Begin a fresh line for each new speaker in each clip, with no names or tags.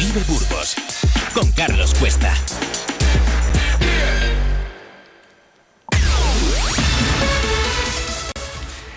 Vive Burgos con Carlos Cuesta.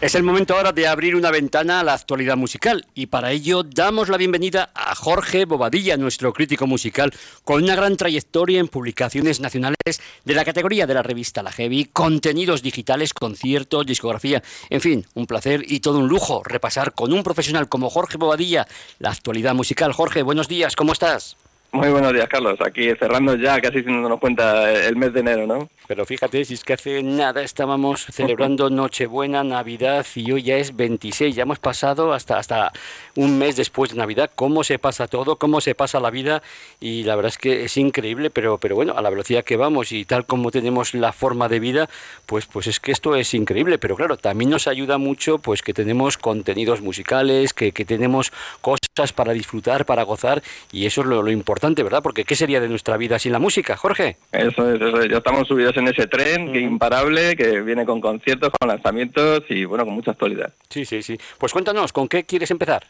Es el momento ahora de abrir una ventana a la actualidad musical y para ello damos la bienvenida a Jorge Bobadilla, nuestro crítico musical, con una gran trayectoria en publicaciones nacionales de la categoría de la revista La Heavy, contenidos digitales, conciertos, discografía, en fin, un placer y todo un lujo repasar con un profesional como Jorge Bobadilla la actualidad musical. Jorge, buenos días, ¿cómo estás?
Muy buenos días, Carlos. Aquí cerrando ya, casi sin darnos cuenta, el mes de enero, ¿no?
Pero fíjate, si es que hace nada estábamos celebrando Nochebuena, Navidad y hoy ya es 26, ya hemos pasado hasta, hasta un mes después de Navidad. ¿Cómo se pasa todo? ¿Cómo se pasa la vida? Y la verdad es que es increíble, pero, pero bueno, a la velocidad que vamos y tal como tenemos la forma de vida, pues, pues es que esto es increíble. Pero claro, también nos ayuda mucho pues que tenemos contenidos musicales, que, que tenemos cosas para disfrutar, para gozar y eso es lo, lo importante, ¿verdad? Porque ¿qué sería de nuestra vida sin la música, Jorge?
Eso es, eso es. ya estamos subidos en ese tren que imparable, que viene con conciertos, con lanzamientos y bueno, con mucha actualidad.
Sí, sí, sí. Pues cuéntanos, ¿con qué quieres empezar?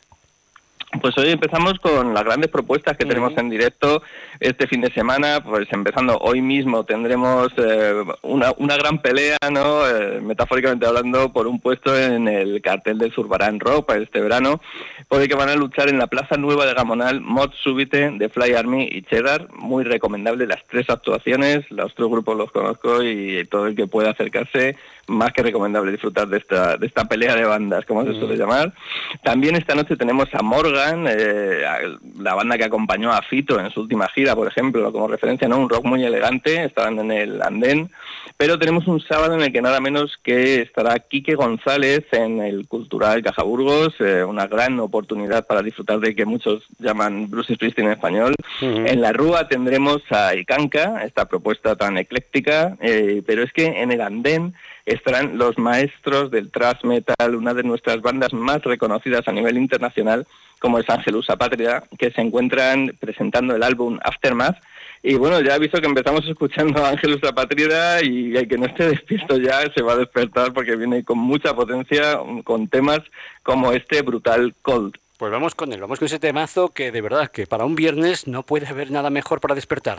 Pues hoy empezamos con las grandes propuestas que tenemos en directo este fin de semana. Pues empezando hoy mismo tendremos eh, una, una, gran pelea, ¿no? Eh, metafóricamente hablando, por un puesto en el cartel del Zurbarán Rock para este verano, por el que van a luchar en la Plaza Nueva de Gamonal Mod Súbite de Fly Army y Cheddar. Muy recomendable las tres actuaciones, los tres grupos los conozco y todo el que pueda acercarse más que recomendable disfrutar de esta, de esta pelea de bandas, como se suele llamar. También esta noche tenemos a Morgan, eh, la banda que acompañó a Fito en su última gira, por ejemplo, como referencia, ¿no? Un rock muy elegante, estarán en el andén. Pero tenemos un sábado en el que nada menos que estará Quique González en el Cultural Cajaburgos, eh, una gran oportunidad para disfrutar de que muchos llaman Bruce Springsteen en español. En la Rúa tendremos a Icanca, esta propuesta tan ecléctica, eh, pero es que en el andén estarán los maestros del thrash metal, una de nuestras bandas más reconocidas a nivel internacional, como es Angelus Patria, que se encuentran presentando el álbum Aftermath. Y bueno, ya he visto que empezamos escuchando a Angelus Patria y el que no esté despierto ya se va a despertar porque viene con mucha potencia, con temas como este brutal Cold.
Pues vamos con él, vamos con ese temazo que de verdad que para un viernes no puede haber nada mejor para despertar.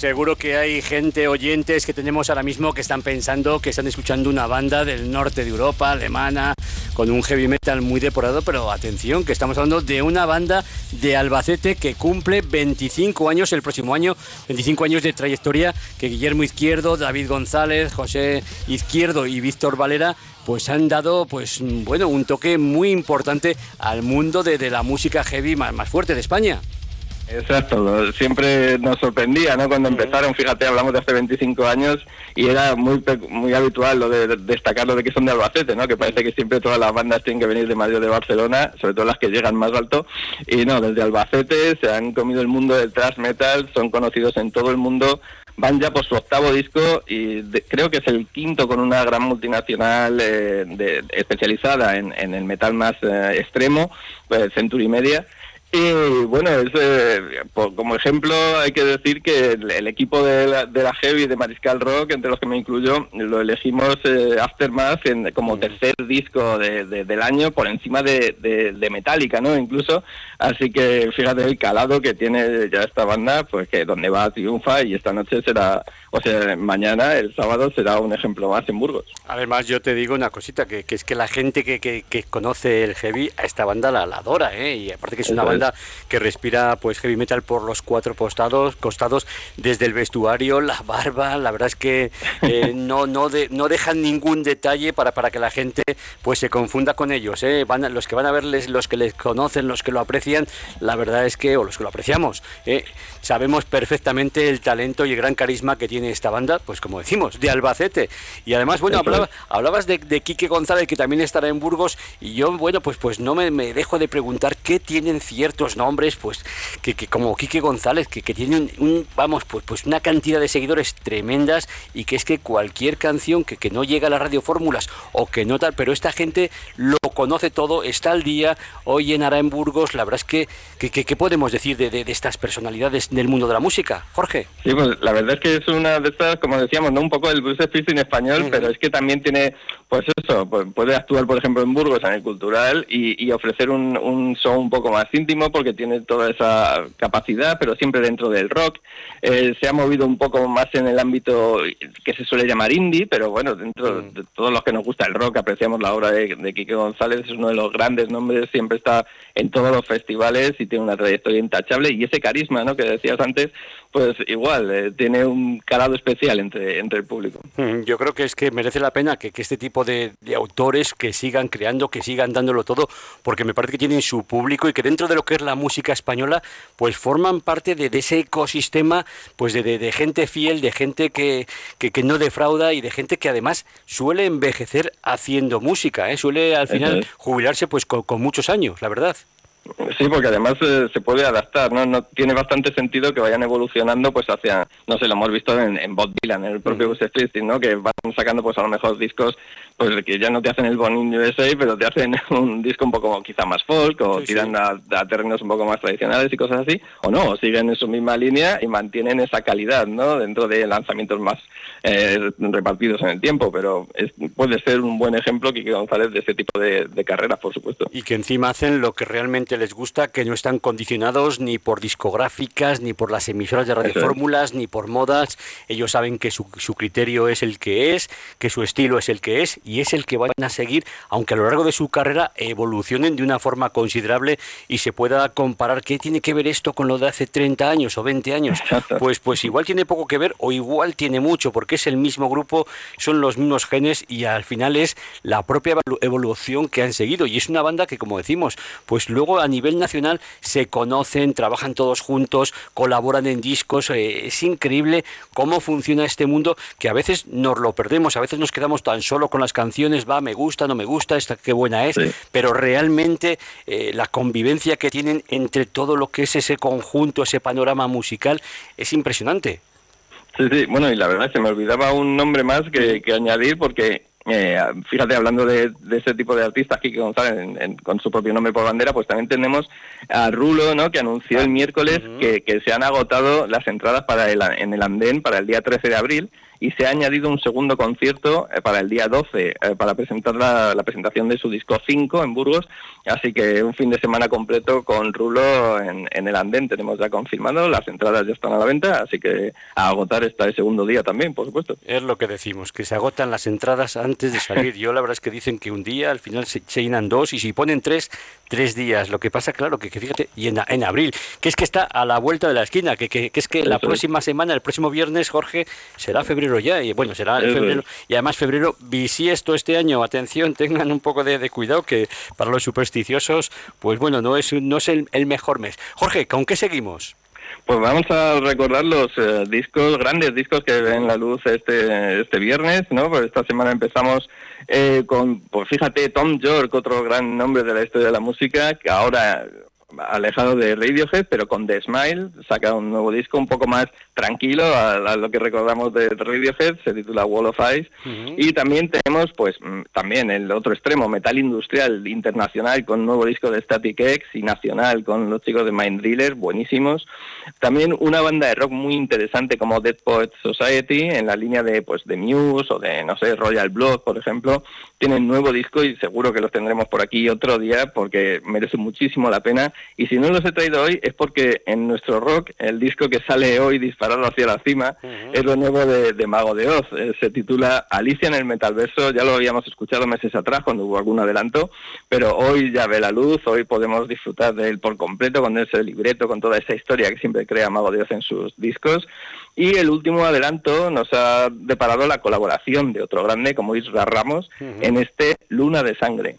Seguro que hay gente, oyentes que tenemos ahora mismo que están pensando que están escuchando una banda del norte de Europa, alemana, con un heavy metal muy depurado, pero atención, que estamos hablando de una banda de Albacete que cumple 25 años el próximo año, 25 años de trayectoria que Guillermo Izquierdo, David González, José Izquierdo y Víctor Valera pues han dado pues bueno un toque muy importante al mundo de, la música heavy más fuerte de España.
Exacto, siempre nos sorprendía, ¿no? Cuando empezaron, fíjate, hablamos de hace 25 años y era muy muy habitual lo de destacar lo de que son de Albacete, ¿no? Que parece que siempre todas las bandas tienen que venir de Madrid o de Barcelona, sobre todo las que llegan más alto. Y no, desde Albacete se han comido el mundo del thrash metal, son conocidos en todo el mundo, van ya por su octavo disco y creo que es el quinto con una gran multinacional eh, de, especializada en, en, el metal más eh, extremo, pues Century Media Y bueno, es, eh, como ejemplo hay que decir que el, equipo de la, de la, Heavy de Mariscal Rock, entre los que me incluyo, lo elegimos eh, Aftermath en, como mm. tercer disco de, del año por encima de, de, Metallica, ¿no? Incluso, así que fíjate el calado que tiene ya esta banda, pues que donde va triunfa y esta noche será, o sea, mañana, el sábado, será un ejemplo más en Burgos.
Además, yo te digo una cosita, que, que es que la gente que, que, que, conoce el Heavy, a esta banda la, adora, ¿eh? Y aparte que es una banda que respira pues heavy metal por los cuatro costados, costados desde el vestuario, la barba, la verdad es que eh, no, no, no dejan ningún detalle para, para que la gente pues se confunda con ellos. ¿eh? Van, los que van a verles, los que les conocen, los que lo aprecian, la verdad es que, o los que lo apreciamos, ¿eh? sabemos perfectamente el talento y el gran carisma que tiene esta banda, pues como decimos, de Albacete. Y además, bueno, hablabas de, de Quique González, que también estará en Burgos, y yo, bueno, pues, pues no me, me dejo de preguntar qué tienen cierto ciertos nombres, pues, que, como Quique González, que, que tienen un, vamos, pues, pues una cantidad de seguidores tremendas y que es que cualquier canción que, que no llega a las radiofórmulas o que no tal, pero esta gente lo conoce todo, está al día, hoy en en Burgos, la verdad es que, ¿qué podemos decir de, de, estas personalidades del mundo de la música, Jorge?
Sí, pues la verdad es que es una de estas, como decíamos, ¿no? un poco el Bruce Springsteen español, pero es que también tiene, pues eso, pues puede actuar, por ejemplo, en Burgos, en el cultural, y, y ofrecer un, un show un poco más íntimo porque tiene toda esa capacidad, pero siempre dentro del rock. Eh, se ha movido un poco más en el ámbito que se suele llamar indie, pero bueno, dentro mm. de todos los que nos gusta el rock, apreciamos la obra de, de Quique González, es uno de los grandes nombres, siempre está en todos los festivales y tiene una trayectoria intachable y ese carisma, ¿no? Que decías antes, pues igual, eh, tiene un calado especial entre, entre el público.
Mm, yo creo que es que merece la pena que, este tipo de, autores que sigan creando, que sigan dándolo todo, porque me parece que tienen su público y que dentro de lo que es la música española, pues forman parte de, ese ecosistema pues de, gente fiel, de gente que, que, no defrauda y de gente que además suele envejecer haciendo música, ¿eh? suele al final jubilarse pues con muchos años, la verdad.
Sí, porque además eh, se puede adaptar, ¿no? ¿no? Tiene bastante sentido que vayan evolucionando pues hacia, no sé, lo hemos visto en, en Bob Dylan, en el propio Bruce Springsteen, ¿no? Que van sacando pues a lo mejor discos pues que ya no te hacen el Born USA, pero te hacen un disco un poco quizá más folk o tiran A, terrenos un poco más tradicionales y cosas así, o no, siguen en su misma línea y mantienen esa calidad, ¿no? Dentro de lanzamientos más eh, repartidos en el tiempo, pero puede ser un buen ejemplo Kike González de ese tipo de, de carreras, por supuesto.
Y que encima hacen lo que realmente les gusta, que no están condicionados ni por discográficas, ni por las emisoras de radiofórmulas, ni por modas. Ellos saben que su, su criterio es el que es, que su estilo es el que es y es el que van a seguir, aunque a lo largo de su carrera evolucionen de una forma considerable y se pueda comparar qué tiene que ver esto con lo de hace 30 años o 20 años. Pues, pues igual tiene poco que ver o igual tiene mucho, porque es el mismo grupo, son los mismos genes y al final es la propia evolución que han seguido. Y es una banda que, como decimos, pues luego a nivel nacional se conocen, trabajan todos juntos, colaboran en discos. Eh, es increíble cómo funciona este mundo que a veces nos lo perdemos, a veces nos quedamos tan solo con las canciones, va, me gusta, no me gusta, esta qué buena es, pero realmente eh, la convivencia que tienen entre todo lo que es ese conjunto, ese panorama musical, es impresionante.
Sí, sí, bueno, y la verdad se me olvidaba un nombre más que, añadir porque eh, fíjate, hablando de, ese tipo de artistas, Kike González, con su propio nombre por bandera, pues también tenemos a Rulo, ¿no? Que anunció el ah, miércoles que, que, se han agotado las entradas para el, en el andén para el día 13 de abril y se ha añadido un segundo concierto eh, para el día 12 eh, para presentar la, presentación de su disco 5 en Burgos, así que un fin de semana completo con Rulo en, el andén tenemos ya confirmado, las entradas ya están a la venta, así que a agotar está el segundo día también, por supuesto.
Es lo que decimos, que se agotan las entradas antes de salir. Yo la verdad es que dicen que un día, al final se, llenan dos y si ponen tres, tres días. Lo que pasa, claro, que, fíjate, y en, en, abril, que es que está a la vuelta de la esquina, que, que, que es que la próxima semana, el próximo viernes, Jorge, será febrero ya, y bueno, será en febrero, y además febrero bisiesto este año, atención, tengan un poco de, cuidado, que para los supersticiosos, pues bueno, no es, no es el, mejor mes. Jorge, ¿con qué seguimos?
Pues vamos a recordar los eh, discos, grandes discos que ven la luz este, este viernes, ¿no? Pues esta semana empezamos eh, con, pues fíjate, Tom York, otro gran nombre de la historia de la música, que ahora alejado de Radiohead, pero con The Smile saca un nuevo disco un poco más tranquilo a, lo que recordamos de Radiohead, se titula Wall of Ice. Y también tenemos, pues, mm, también el otro extremo, metal industrial internacional con un nuevo disco de Static X y nacional con los chicos de Mind Driller, buenísimos. También una banda de rock muy interesante como Dead Poets Society, en la línea de, pues, de Muse o de, no sé, Royal Blood, por ejemplo, tienen nuevo disco y seguro que los tendremos por aquí otro día porque merece muchísimo la pena. Y si no los he traído hoy es porque en nuestro rock, el disco que sale hoy disparado hacia la cima, es lo nuevo de, Mago de Oz. Eh, se titula Alicia en el Metalverso, ya lo habíamos escuchado meses atrás cuando hubo algún adelanto, pero hoy ya ve la luz, hoy podemos disfrutar de él por completo, con ese libreto, con toda esa historia que siempre crea Mago de Oz en sus discos. Y el último adelanto nos ha deparado la colaboración de otro grande como Isra Ramos en este Luna de Sangre.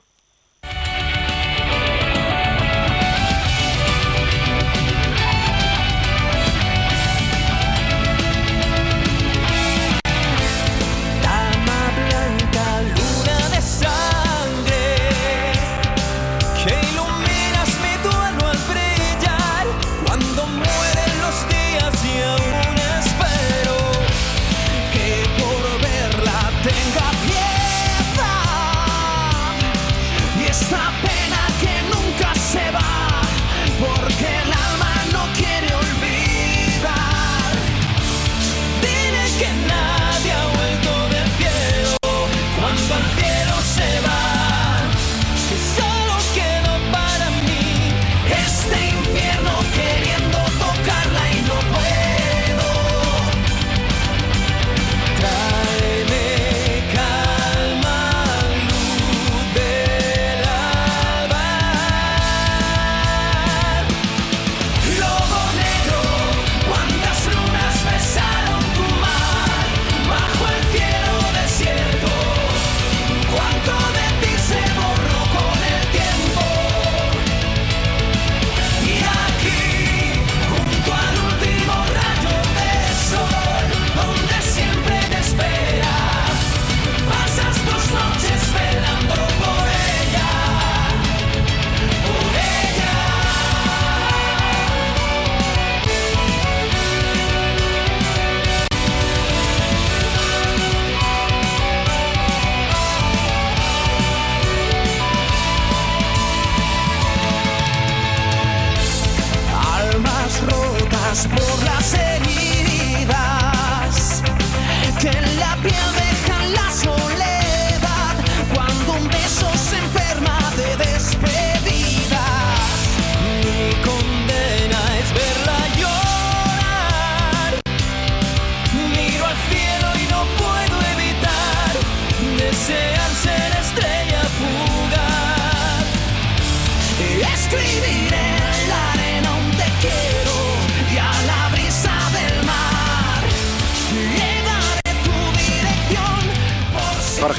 la piel de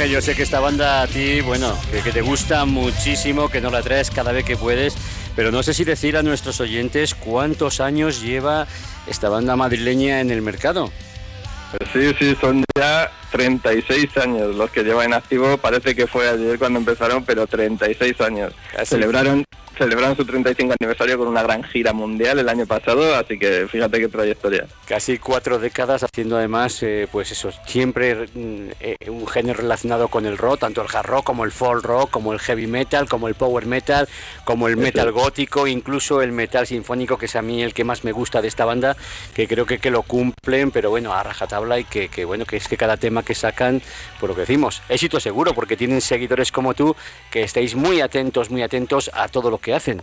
yo sé que esta banda a ti, bueno, que, te gusta muchísimo, que no la traes cada vez que puedes, pero no sé si decir a nuestros oyentes cuántos años lleva esta banda madrileña en el mercado.
Sí, sí, son ya 36 años los que llevan en activo. Parece que fue ayer cuando empezaron, pero 36 años. Celebraron celebraron su 35 aniversario con una gran gira mundial el año pasado, así que fíjate qué trayectoria.
Casi cuatro décadas haciendo además, eh, pues eso, siempre mm, eh, un género relacionado con el rock, tanto el hard rock como el folk rock, como el heavy metal, como el power metal, como el metal gótico, incluso el metal sinfónico, que es a mí el que más me gusta de esta banda, que creo que, que lo cumplen, pero bueno, a rajatabla y que, que bueno, que es que cada tema que sacan, por lo que decimos, éxito seguro, porque tienen seguidores como tú, que estáis muy atentos, muy atentos a todo lo que hacen.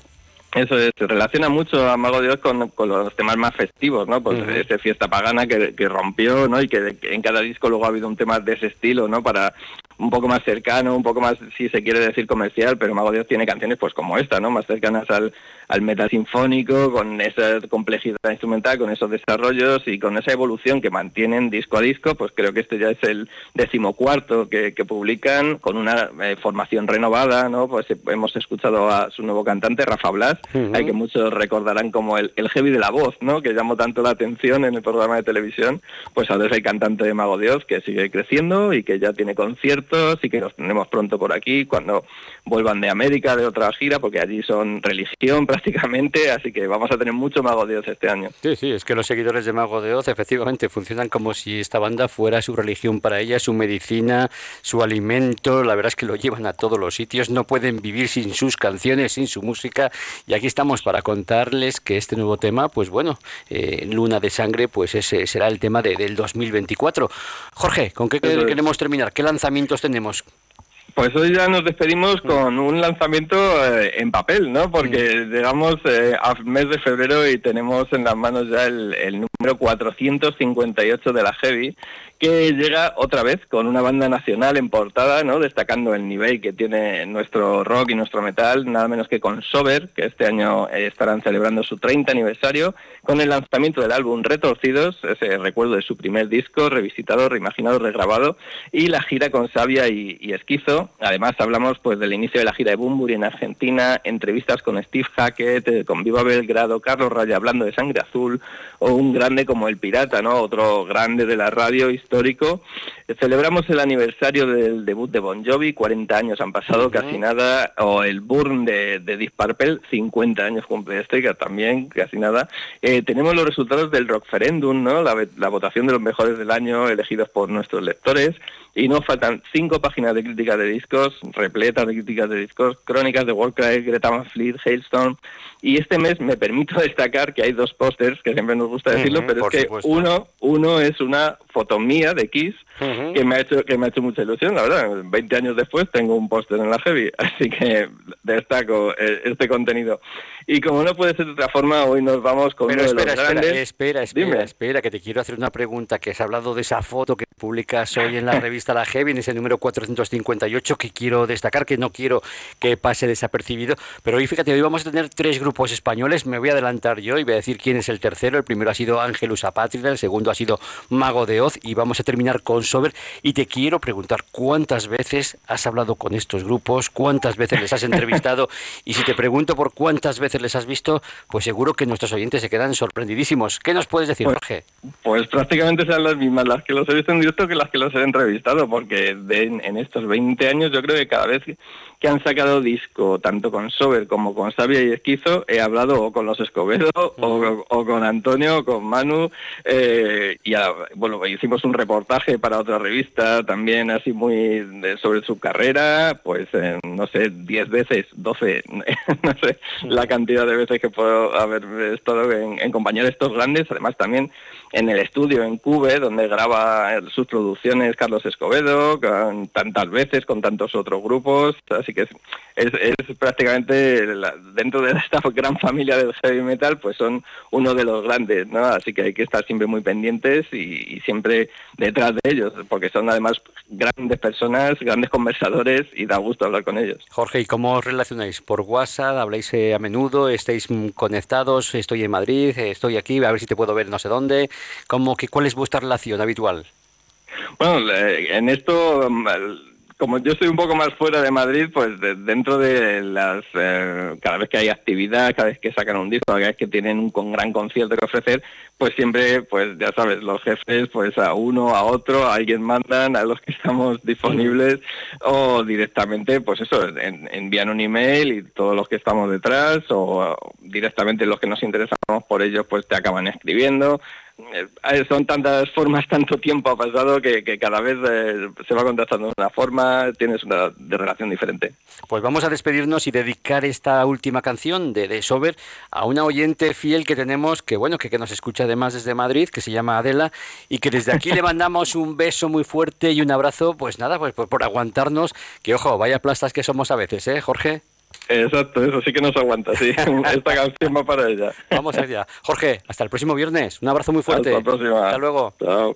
Eso es, se relaciona mucho a Mago Dios con, con los temas más festivos, ¿no? Pues ese fiesta pagana que, que, rompió, ¿no? Y que en cada disco luego ha habido un tema de ese estilo, ¿no? Para un poco más cercano, un poco más, si se quiere decir, comercial, pero Mago Dios tiene canciones pues como esta, ¿no? Más cercanas al, al metal sinfónico, con esa complejidad instrumental, con esos desarrollos y con esa evolución que mantienen disco a disco, pues creo que este ya es el decimocuarto que, que publican con una eh, formación renovada, ¿no? Pues hemos escuchado a su nuevo cantante, Rafa Blas, hay que muchos recordarán como el, el, heavy de la voz, ¿no? Que llamó tanto la atención en el programa de televisión, pues ahora es el cantante de Mago Dios que sigue creciendo y que ya tiene conciertos y que los tenemos pronto por aquí cuando vuelvan de América, de otra gira, porque allí son religión prácticamente, así que vamos a tener mucho Mago de Oz este año.
Sí, sí, es que los seguidores de Mago de Oz efectivamente funcionan como si esta banda fuera su religión para ella, su medicina, su alimento, la verdad es que lo llevan a todos los sitios, no pueden vivir sin sus canciones, sin su música, y aquí estamos para contarles que este nuevo tema, pues bueno, eh, Luna de Sangre, pues ese será el tema de, del 2024. Jorge, ¿con qué queremos terminar? ¿Qué lanzamientos tenemos?
Pues hoy ya nos despedimos con un lanzamiento eh, en papel, ¿no? Porque llegamos eh, al mes de febrero y tenemos en las manos ya el, el número 458 de la Heavy, que llega otra vez con una banda nacional en portada, ¿no? destacando el nivel que tiene nuestro rock y nuestro metal, nada menos que con Sober, que este año eh, estarán celebrando su 30 aniversario, con el lanzamiento del álbum Retorcidos, ese recuerdo de su primer disco, revisitado, reimaginado, regrabado, y la gira con Sabia y, Esquizo. Además hablamos pues del inicio de la gira de Bumburi en Argentina, entrevistas con Steve Hackett, eh, con Viva Belgrado, Carlos Raya hablando de Sangre Azul, o un grande como El Pirata, ¿no? Otro grande de la radio histórico. Celebramos el aniversario del debut de Bon Jovi, 40 años han pasado, casi nada, o el Burn de, de Purple, 50 años cumple este, que también casi nada. Eh, tenemos los resultados del Rockferendum, ¿no? La, la votación de los mejores del año elegidos por nuestros lectores y nos faltan cinco páginas de críticas de discos, repletas de críticas de discos, crónicas de Warcry, Greta Van Fleet, Hailstorm, y este mes me permito destacar que hay dos pósters, que siempre nos gusta decirlo, pero es que uno, uno es una foto mía de Kiss, que me ha hecho que me ha hecho mucha ilusión, la verdad. 20 años después tengo un póster en la Heavy, así que destaco eh, este contenido. Y como no puede ser de otra forma, hoy nos vamos con
Pero
uno
espera,
de los grandes.
espera, espera, espera, espera, que te quiero hacer una pregunta, que has hablado de esa foto que publicas hoy en la revista La Heavy, en ese número 458, que quiero destacar, que no quiero que pase desapercibido. Pero hoy, fíjate, hoy vamos a tener tres grupos españoles, me voy a adelantar yo y voy a decir quién es el tercero. El primero ha sido Ángelus Apátrida, el segundo ha sido Mago de Oz y vamos a terminar con Sober. Y te quiero preguntar cuántas veces has hablado con estos grupos, cuántas veces les has entrevistado y si te pregunto por cuántas veces les has visto, pues seguro que nuestros oyentes se quedan sorprendidísimos. ¿Qué nos puedes decir,
Pues-
Jorge?
Pues prácticamente sean las mismas las que los he visto en directo que las que los he entrevistado, porque de- en estos 20 años yo creo que cada vez que han sacado disco, tanto con Sober como con Sabia y Esquizo, he hablado o con los Escobedo o, o con Antonio o con Manu, eh, y a- bueno, hicimos un reportaje para otra revista también así muy de- sobre su carrera, pues eh, no sé, 10 veces, 12, no sé la cantidad de veces que puedo haber estado en, en compañía de estos grandes, además también en el estudio en Cube, donde graba sus producciones Carlos Escobedo, con tantas veces, con tantos otros grupos, así que es, es, prácticamente la- dentro de esta gran familia del heavy metal, pues son uno de los grandes, ¿no? Así que hay que estar siempre muy pendientes y, y siempre detrás de ellos, porque son además grandes personas, grandes conversadores y da gusto hablar con ellos.
Jorge, ¿y cómo os relacionáis? ¿Por WhatsApp? ¿Habláis eh, a menudo? ¿Estáis mm, conectados? ¿Estoy en Madrid? ¿Estoy aquí? A ver si te puedo ver no sé dónde. ¿Cómo, que, ¿Cuál es vuestra relación habitual?
Bueno, en esto, mm, como yo estoy un poco más fuera de Madrid, pues de- dentro de las, eh, cada vez que hay actividad, cada vez que sacan un disco, cada vez que tienen un con gran concierto que ofrecer, pues siempre, pues ya sabes, los jefes, pues a uno, a otro, a alguien mandan, a los que estamos disponibles, o directamente, pues eso, en- envían un email y todos los que estamos detrás, o directamente los que nos interesamos por ellos, pues te acaban escribiendo. Eh, son tantas formas, tanto tiempo ha pasado que, que cada vez eh, se va contactando de una forma, tienes una de relación diferente.
Pues vamos a despedirnos y dedicar esta última canción de, de Sober a una oyente fiel que tenemos, que bueno, que, que nos escucha además desde Madrid, que se llama Adela, y que desde aquí le mandamos un beso muy fuerte y un abrazo, pues nada, pues por, por aguantarnos, que ojo, vaya plastas que somos a veces, ¿eh, Jorge?
Exacto, eso sí que nos aguanta, sí. Esta canción va para ella.
Vamos allá. Jorge, hasta el próximo viernes. Un abrazo muy fuerte.
Hasta la próxima.
Hasta luego.
Chao.